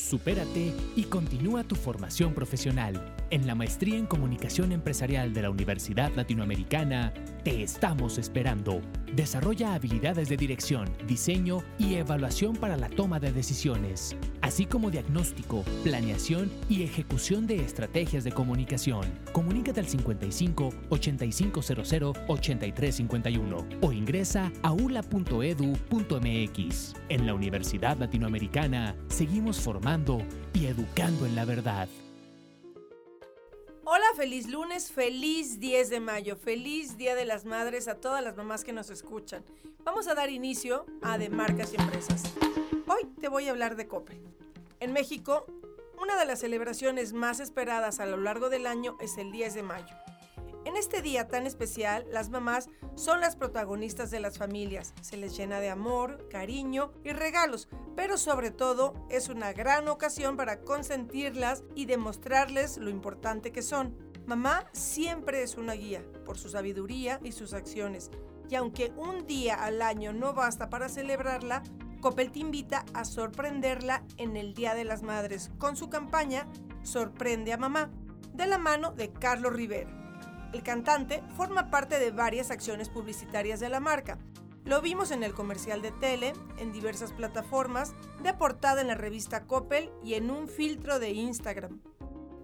Supérate y continúa tu formación profesional. En la maestría en comunicación empresarial de la Universidad Latinoamericana, te estamos esperando. Desarrolla habilidades de dirección, diseño y evaluación para la toma de decisiones, así como diagnóstico, planeación y ejecución de estrategias de comunicación. Comunícate al 55 8500 8351 o ingresa a ula.edu.mx. En la Universidad Latinoamericana seguimos formando y educando en la verdad. Hola, feliz lunes, feliz 10 de mayo, feliz Día de las Madres a todas las mamás que nos escuchan. Vamos a dar inicio a De Marcas y Empresas. Hoy te voy a hablar de Coppel. En México, una de las celebraciones más esperadas a lo largo del año es el 10 de mayo. En este día tan especial, las mamás son las protagonistas de las familias. Se les llena de amor, cariño y regalos, pero sobre todo es una gran ocasión para consentirlas y demostrarles lo importante que son. Mamá siempre es una guía por su sabiduría y sus acciones. Y aunque un día al año no basta para celebrarla, Coppel invita a sorprenderla en el Día de las Madres con su campaña Sorprende a Mamá, de la mano de Carlos Rivera. El cantante forma parte de varias acciones publicitarias de la marca. Lo vimos en el comercial de tele, en diversas plataformas, de portada en la revista Coppel y en un filtro de Instagram.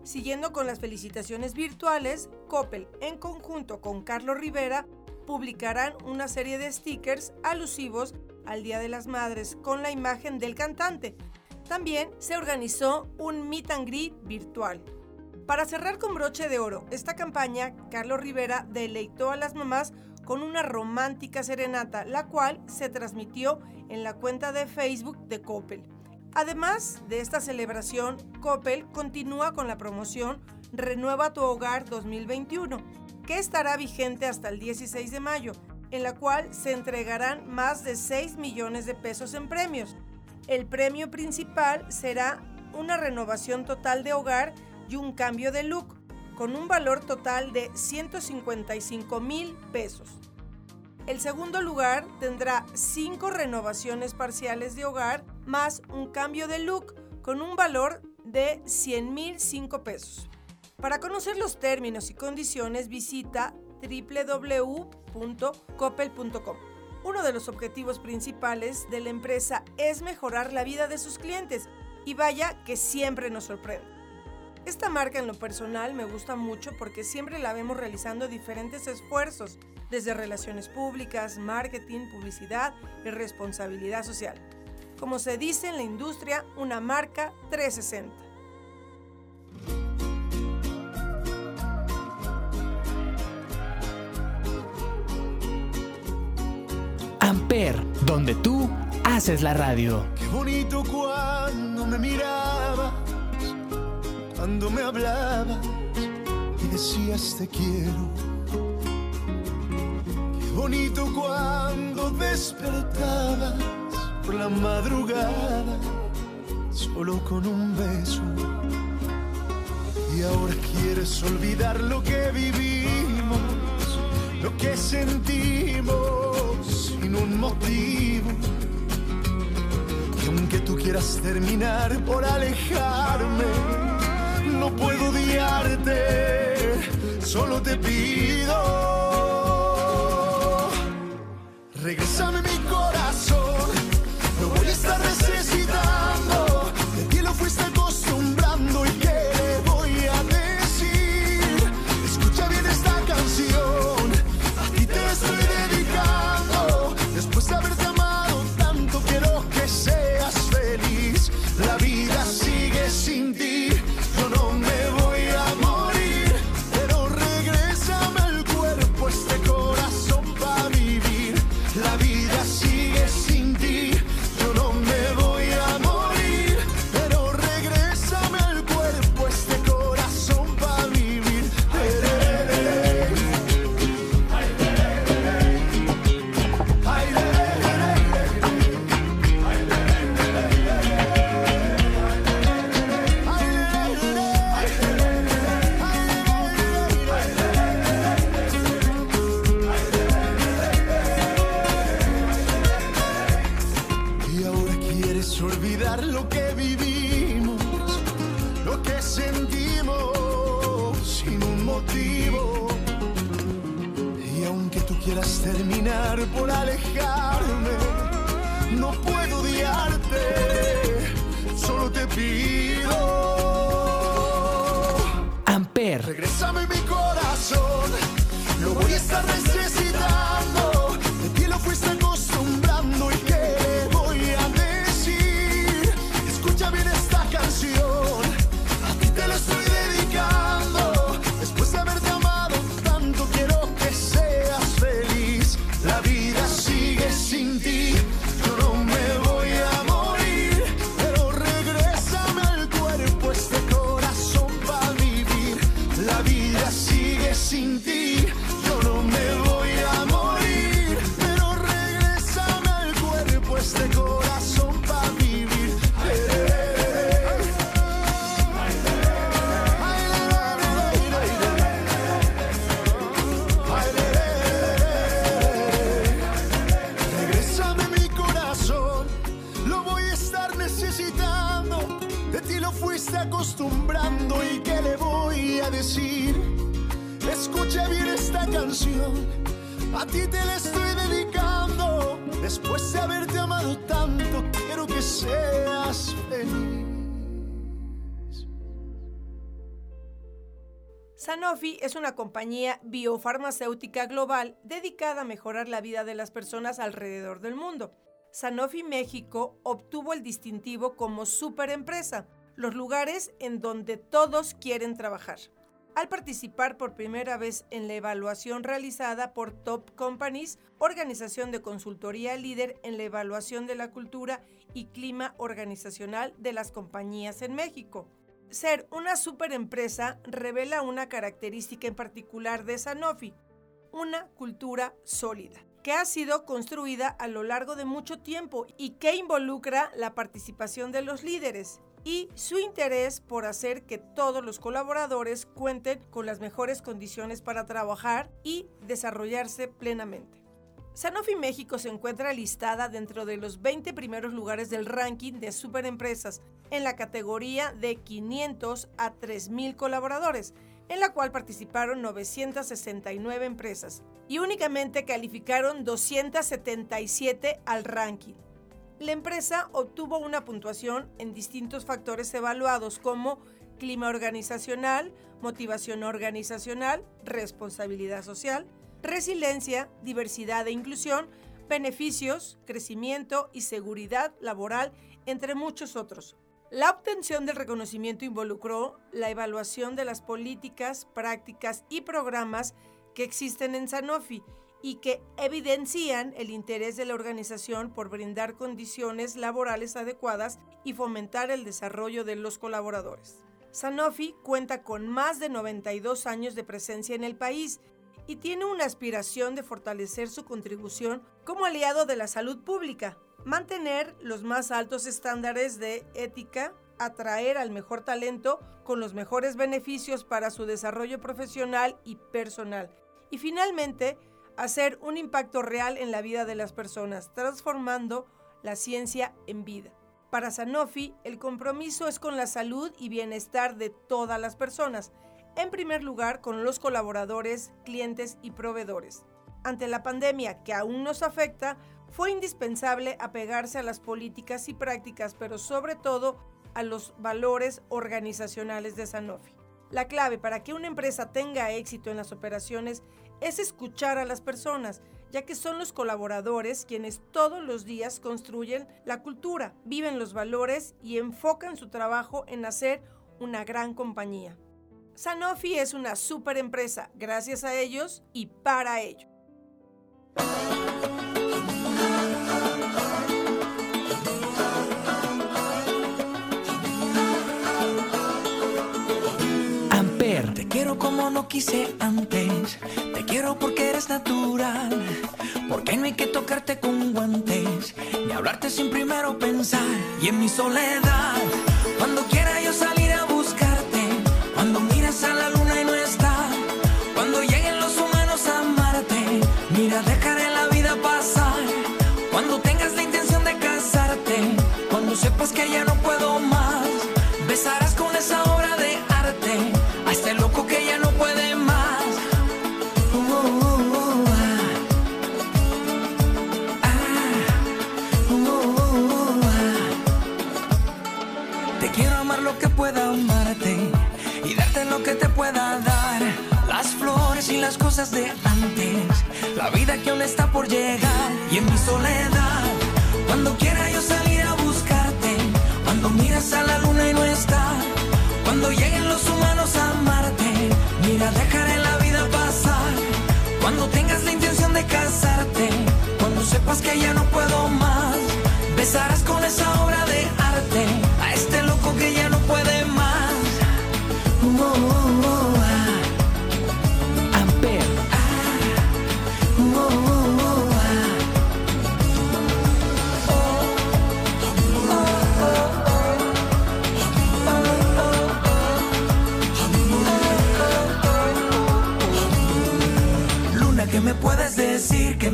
Siguiendo con las felicitaciones virtuales, Coppel, en conjunto con Carlos Rivera, publicarán una serie de stickers alusivos al Día de las Madres con la imagen del cantante. También se organizó un meet and greet virtual. Para cerrar con broche de oro esta campaña, Carlos Rivera deleitó a las mamás con una romántica serenata, la cual se transmitió en la cuenta de Facebook de Coppel. Además de esta celebración, Coppel continúa con la promoción Renueva tu Hogar 2021, que estará vigente hasta el 16 de mayo, en la cual se entregarán más de 6 millones de pesos en premios. El premio principal será una renovación total de hogar y un cambio de look, con un valor total de 155 mil pesos. El segundo lugar tendrá cinco renovaciones parciales de hogar más un cambio de look con un valor de 100 mil 5 pesos. Para conocer los términos y condiciones visita www.coppel.com. Uno de los objetivos principales de la empresa es mejorar la vida de sus clientes y vaya que siempre nos sorprende. Esta marca en lo personal me gusta mucho porque siempre la vemos realizando diferentes esfuerzos, desde relaciones públicas, marketing, publicidad y responsabilidad social. Como se dice en la industria, una marca 360. Amper, donde tú haces la radio. Qué bonito cuando me miraba cuando me hablabas y decías te quiero. Qué bonito cuando despertabas por la madrugada solo con un beso. Y ahora quieres olvidar lo que vivimos, lo que sentimos sin un motivo. Y aunque tú quieras terminar por alejarme, no puedo odiarte, solo te pido. Regresame mi corazón, quieras terminar por alejarme, no puedo odiarte, solo te pido. Amper. Regrésame mi corazón, lo voy a estar Sanofi es una compañía biofarmacéutica global dedicada a mejorar la vida de las personas alrededor del mundo. Sanofi México obtuvo el distintivo como superempresa, los lugares en donde todos quieren trabajar. Al participar por primera vez en la evaluación realizada por Top Companies, organización de consultoría líder en la evaluación de la cultura y clima organizacional de las compañías en México. Ser una superempresa revela una característica en particular de Sanofi, una cultura sólida, que ha sido construida a lo largo de mucho tiempo y que involucra la participación de los líderes y su interés por hacer que todos los colaboradores cuenten con las mejores condiciones para trabajar y desarrollarse plenamente. Sanofi México se encuentra listada dentro de los 20 primeros lugares del ranking de superempresas en la categoría de 500 a 3.000 colaboradores, en la cual participaron 969 empresas y únicamente calificaron 277 al ranking. La empresa obtuvo una puntuación en distintos factores evaluados como clima organizacional, motivación organizacional, responsabilidad social, resiliencia, diversidad e inclusión, beneficios, crecimiento y seguridad laboral, entre muchos otros. La obtención del reconocimiento involucró la evaluación de las políticas, prácticas y programas que existen en Sanofi y que evidencian el interés de la organización por brindar condiciones laborales adecuadas y fomentar el desarrollo de los colaboradores. Sanofi cuenta con más de 92 años de presencia en el país y tiene una aspiración de fortalecer su contribución como aliado de la salud pública, mantener los más altos estándares de ética, atraer al mejor talento con los mejores beneficios para su desarrollo profesional y personal, y finalmente hacer un impacto real en la vida de las personas, transformando la ciencia en vida. Para Sanofi, el compromiso es con la salud y bienestar de todas las personas, en primer lugar con los colaboradores, clientes y proveedores. Ante la pandemia que aún nos afecta, fue indispensable apegarse a las políticas y prácticas, pero sobre todo a los valores organizacionales de Sanofi. La clave para que una empresa tenga éxito en las operaciones es escuchar a las personas, ya que son los colaboradores quienes todos los días construyen la cultura, viven los valores y enfocan su trabajo en hacer una gran compañía. Sanofi es una super empresa, gracias a ellos y para ello. Amper. Te quiero como no quise antes. Te quiero porque eres natural. Porque no hay que tocarte con guantes. Ni hablarte sin primero pensar. Y en mi soledad, cuando quiera yo salir a buscarte. Cuando miras sepas que ya no puedo más, besarás con esa obra de arte a este loco que ya no puede más. Uh, uh, uh. Te quiero amar lo que pueda amarte y darte lo que te pueda dar. Las flores y las cosas de antes, la vida que aún está por llegar y en mi soledad, cuando quiera yo salir miras a la luna y no está, cuando lleguen los humanos a amarte, mira, dejaré la vida pasar, cuando tengas la intención de casarte, cuando sepas que ya no puedo más, besarás con esa obra de arte. A este loco que ya no puede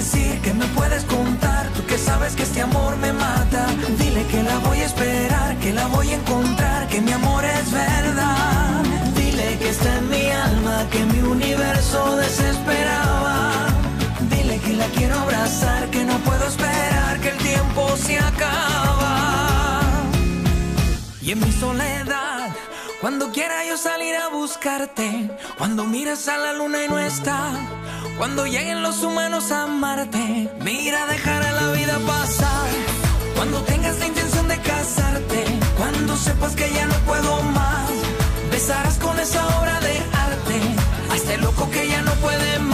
decir? ¿Qué me puedes contar? Tú que sabes que este amor me mata. Dile que la voy a esperar, que la voy a encontrar, que mi amor es verdad. Dile que está en mi alma, que mi universo desesperaba. Dile que la quiero abrazar, que no puedo esperar, que el tiempo se acaba. Y en mi soledad, cuando quiera yo salir a buscarte, cuando miras a la luna y no está, cuando lleguen los humanos a amarte, mira, dejará la vida pasar. Cuando tengas la intención de casarte, cuando sepas que ya no puedo más, besarás con esa obra de arte a este loco que ya no puede más.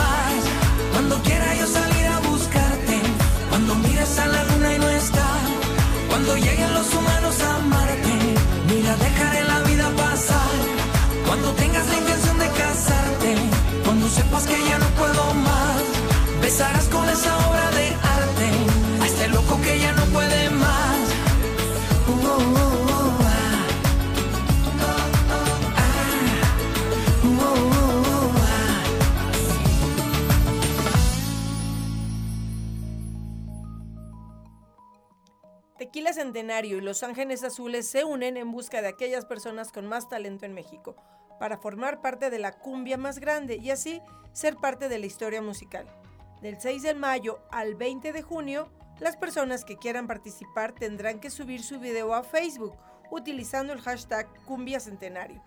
Centenario y Los Ángeles Azules se unen en busca de aquellas personas con más talento en México, para formar parte de la cumbia más grande y así ser parte de la historia musical. Del 6 de mayo al 20 de junio, las personas que quieran participar tendrán que subir su video a Facebook utilizando el hashtag Cumbia Centenario,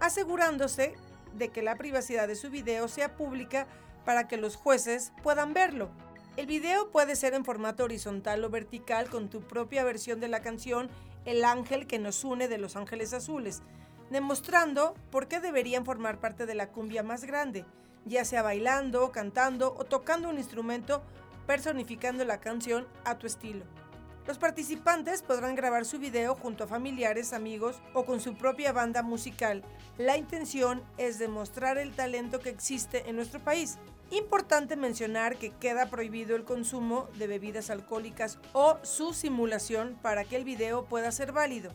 asegurándose de que la privacidad de su video sea pública para que los jueces puedan verlo. El video puede ser en formato horizontal o vertical con tu propia versión de la canción El ángel que nos une de Los Ángeles Azules, demostrando por qué deberían formar parte de la cumbia más grande, ya sea bailando, cantando o tocando un instrumento personificando la canción a tu estilo. Los participantes podrán grabar su video junto a familiares, amigos o con su propia banda musical. La intención es demostrar el talento que existe en nuestro país. Importante mencionar que queda prohibido el consumo de bebidas alcohólicas o su simulación para que el video pueda ser válido.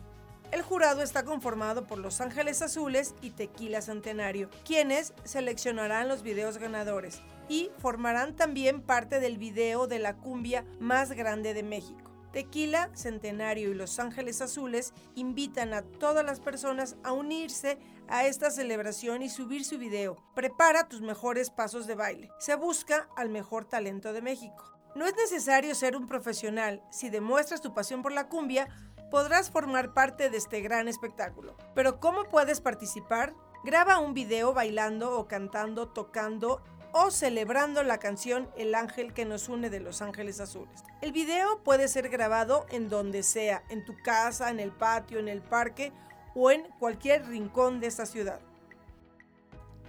El jurado está conformado por Los Ángeles Azules y Tequila Centenario, quienes seleccionarán los videos ganadores y formarán también parte del video de la cumbia más grande de México. Tequila, Centenario y Los Ángeles Azules invitan a todas las personas a unirse a esta celebración y subir su video. Prepara tus mejores pasos de baile. Se busca al mejor talento de México. No es necesario ser un profesional. Si demuestras tu pasión por la cumbia, podrás formar parte de este gran espectáculo. Pero ¿cómo puedes participar? Graba un video bailando o cantando, tocando o celebrando la canción El ángel que nos une de Los Ángeles Azules. El video puede ser grabado en donde sea, en tu casa, en el patio, en el parque o en cualquier rincón de esta ciudad.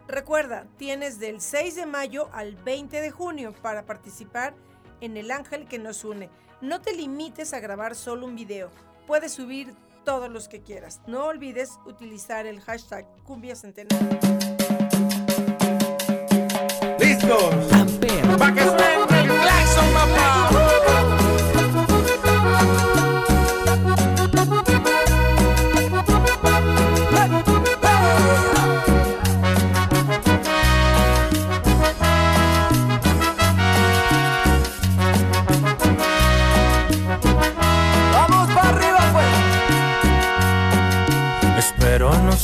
Recuerda, tienes del 6 de mayo al 20 de junio para participar en El Ángel que nos une. No te limites a grabar solo un video, puedes subir todos los que quieras. No olvides utilizar el hashtag Cumbia Centenario. ¡Listos! Amper, ¡Pa' que suene el claxon, papá!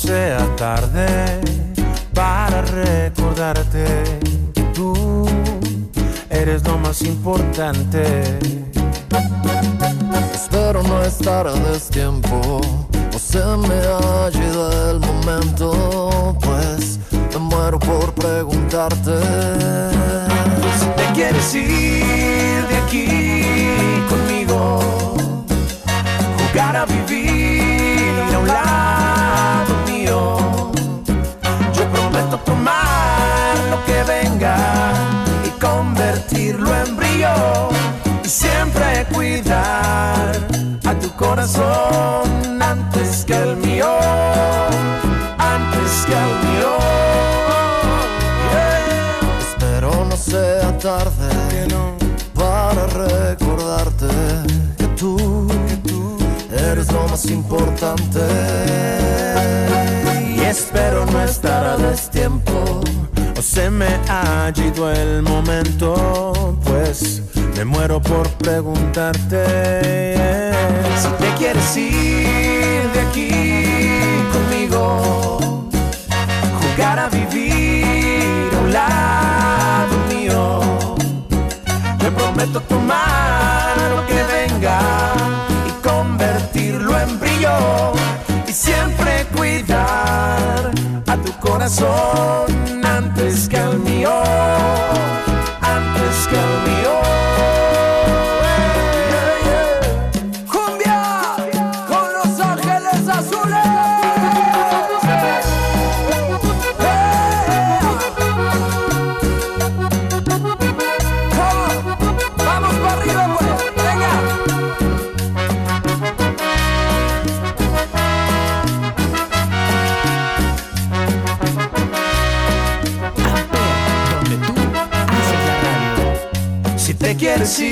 Sea tarde para recordarte que tú eres lo más importante. Espero no estar a destiempo o se me ha ido el momento, pues me muero por preguntarte. Si te quieres ir de aquí conmigo, jugar a vivir tomar lo que venga y convertirlo en brillo y siempre cuidar a tu corazón antes que el mío, antes que el mío. Yeah. Espero no sea tarde para recordarte que tú, eres lo más importante. Espero no estar a destiempo o se me ha ido el momento, pues me muero por preguntarte si te quieres ir de aquí conmigo, jugar a vivir a un lado mío. Te prometo tomar corazón antes que al mío, Si te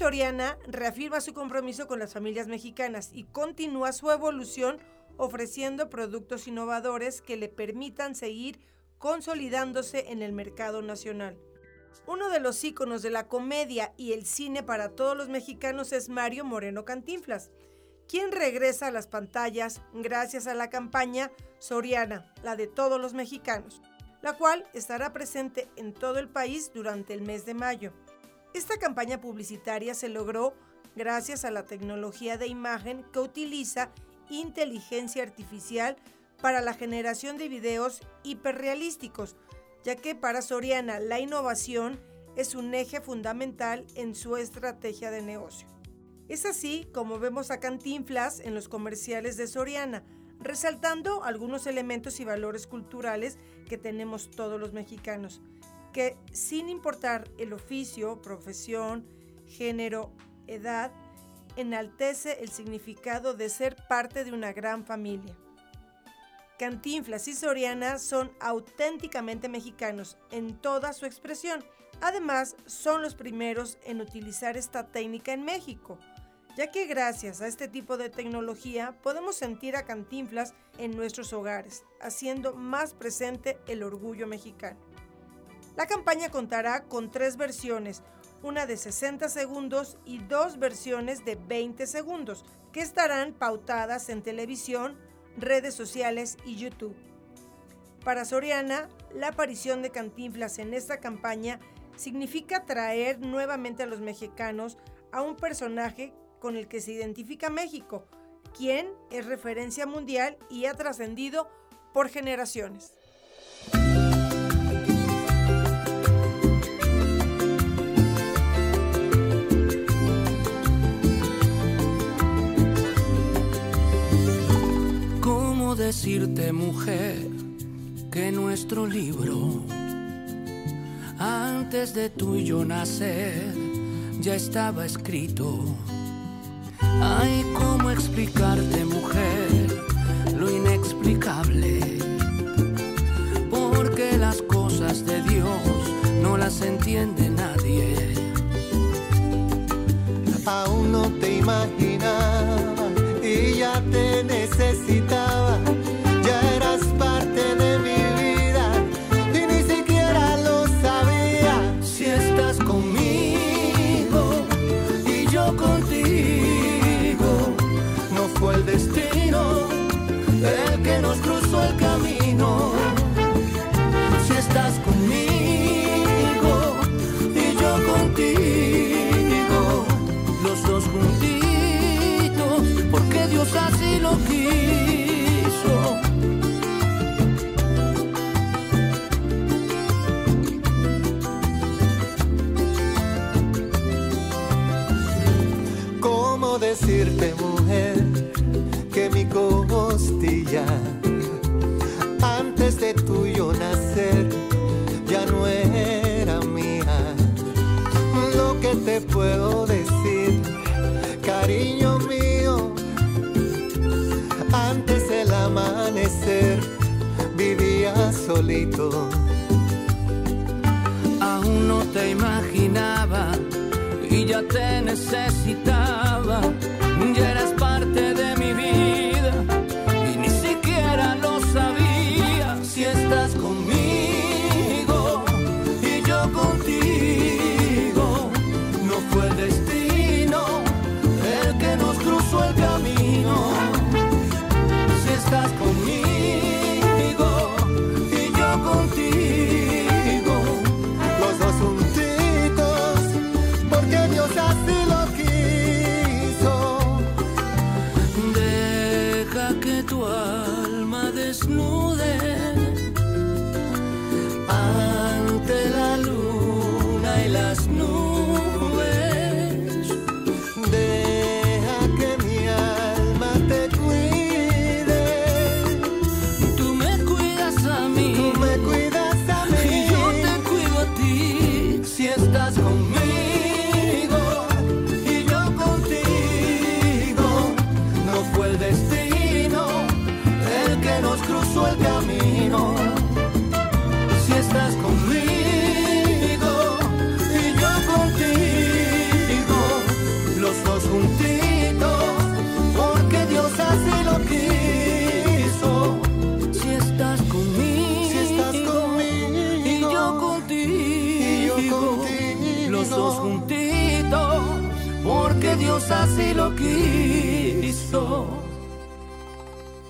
Soriana reafirma su compromiso con las familias mexicanas y continúa su evolución ofreciendo productos innovadores que le permitan seguir consolidándose en el mercado nacional. Uno de los íconos de la comedia y el cine para todos los mexicanos es Mario Moreno Cantinflas, quien regresa a las pantallas gracias a la campaña Soriana, la de todos los mexicanos, la cual estará presente en todo el país durante el mes de mayo. Esta campaña publicitaria se logró gracias a la tecnología de imagen que utiliza inteligencia artificial para la generación de videos hiperrealísticos, ya que para Soriana la innovación es un eje fundamental en su estrategia de negocio. Es así como vemos a Cantinflas en los comerciales de Soriana, resaltando algunos elementos y valores culturales que tenemos todos los mexicanos, que sin importar el oficio, profesión, género, edad, enaltece el significado de ser parte de una gran familia. Cantinflas y Soriana son auténticamente mexicanos en toda su expresión. Además, son los primeros en utilizar esta técnica en México, ya que gracias a este tipo de tecnología podemos sentir a Cantinflas en nuestros hogares, haciendo más presente el orgullo mexicano. La campaña contará con tres versiones, una de 60 segundos y dos versiones de 20 segundos, que estarán pautadas en televisión, redes sociales y YouTube. Para Soriana, la aparición de Cantinflas en esta campaña significa traer nuevamente a los mexicanos a un personaje con el que se identifica México, quien es referencia mundial y ha trascendido por generaciones. Decirte, mujer, que nuestro libro, antes de tú y yo nacer, ya estaba escrito? Ay, ¿cómo explicarte, mujer, lo inexplicable? Porque las cosas de Dios no las entiende nadie. Aún no te imaginaba decirte, mujer, que mi costilla, antes de tuyo nacer, ya no era mía? Lo que te puedo decir, cariño mío, antes del amanecer, vivía solito. Aún no te imaginaba ya te necesitaba.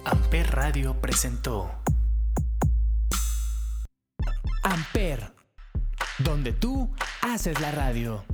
Amper Radio presentó Amper, donde tú haces la radio.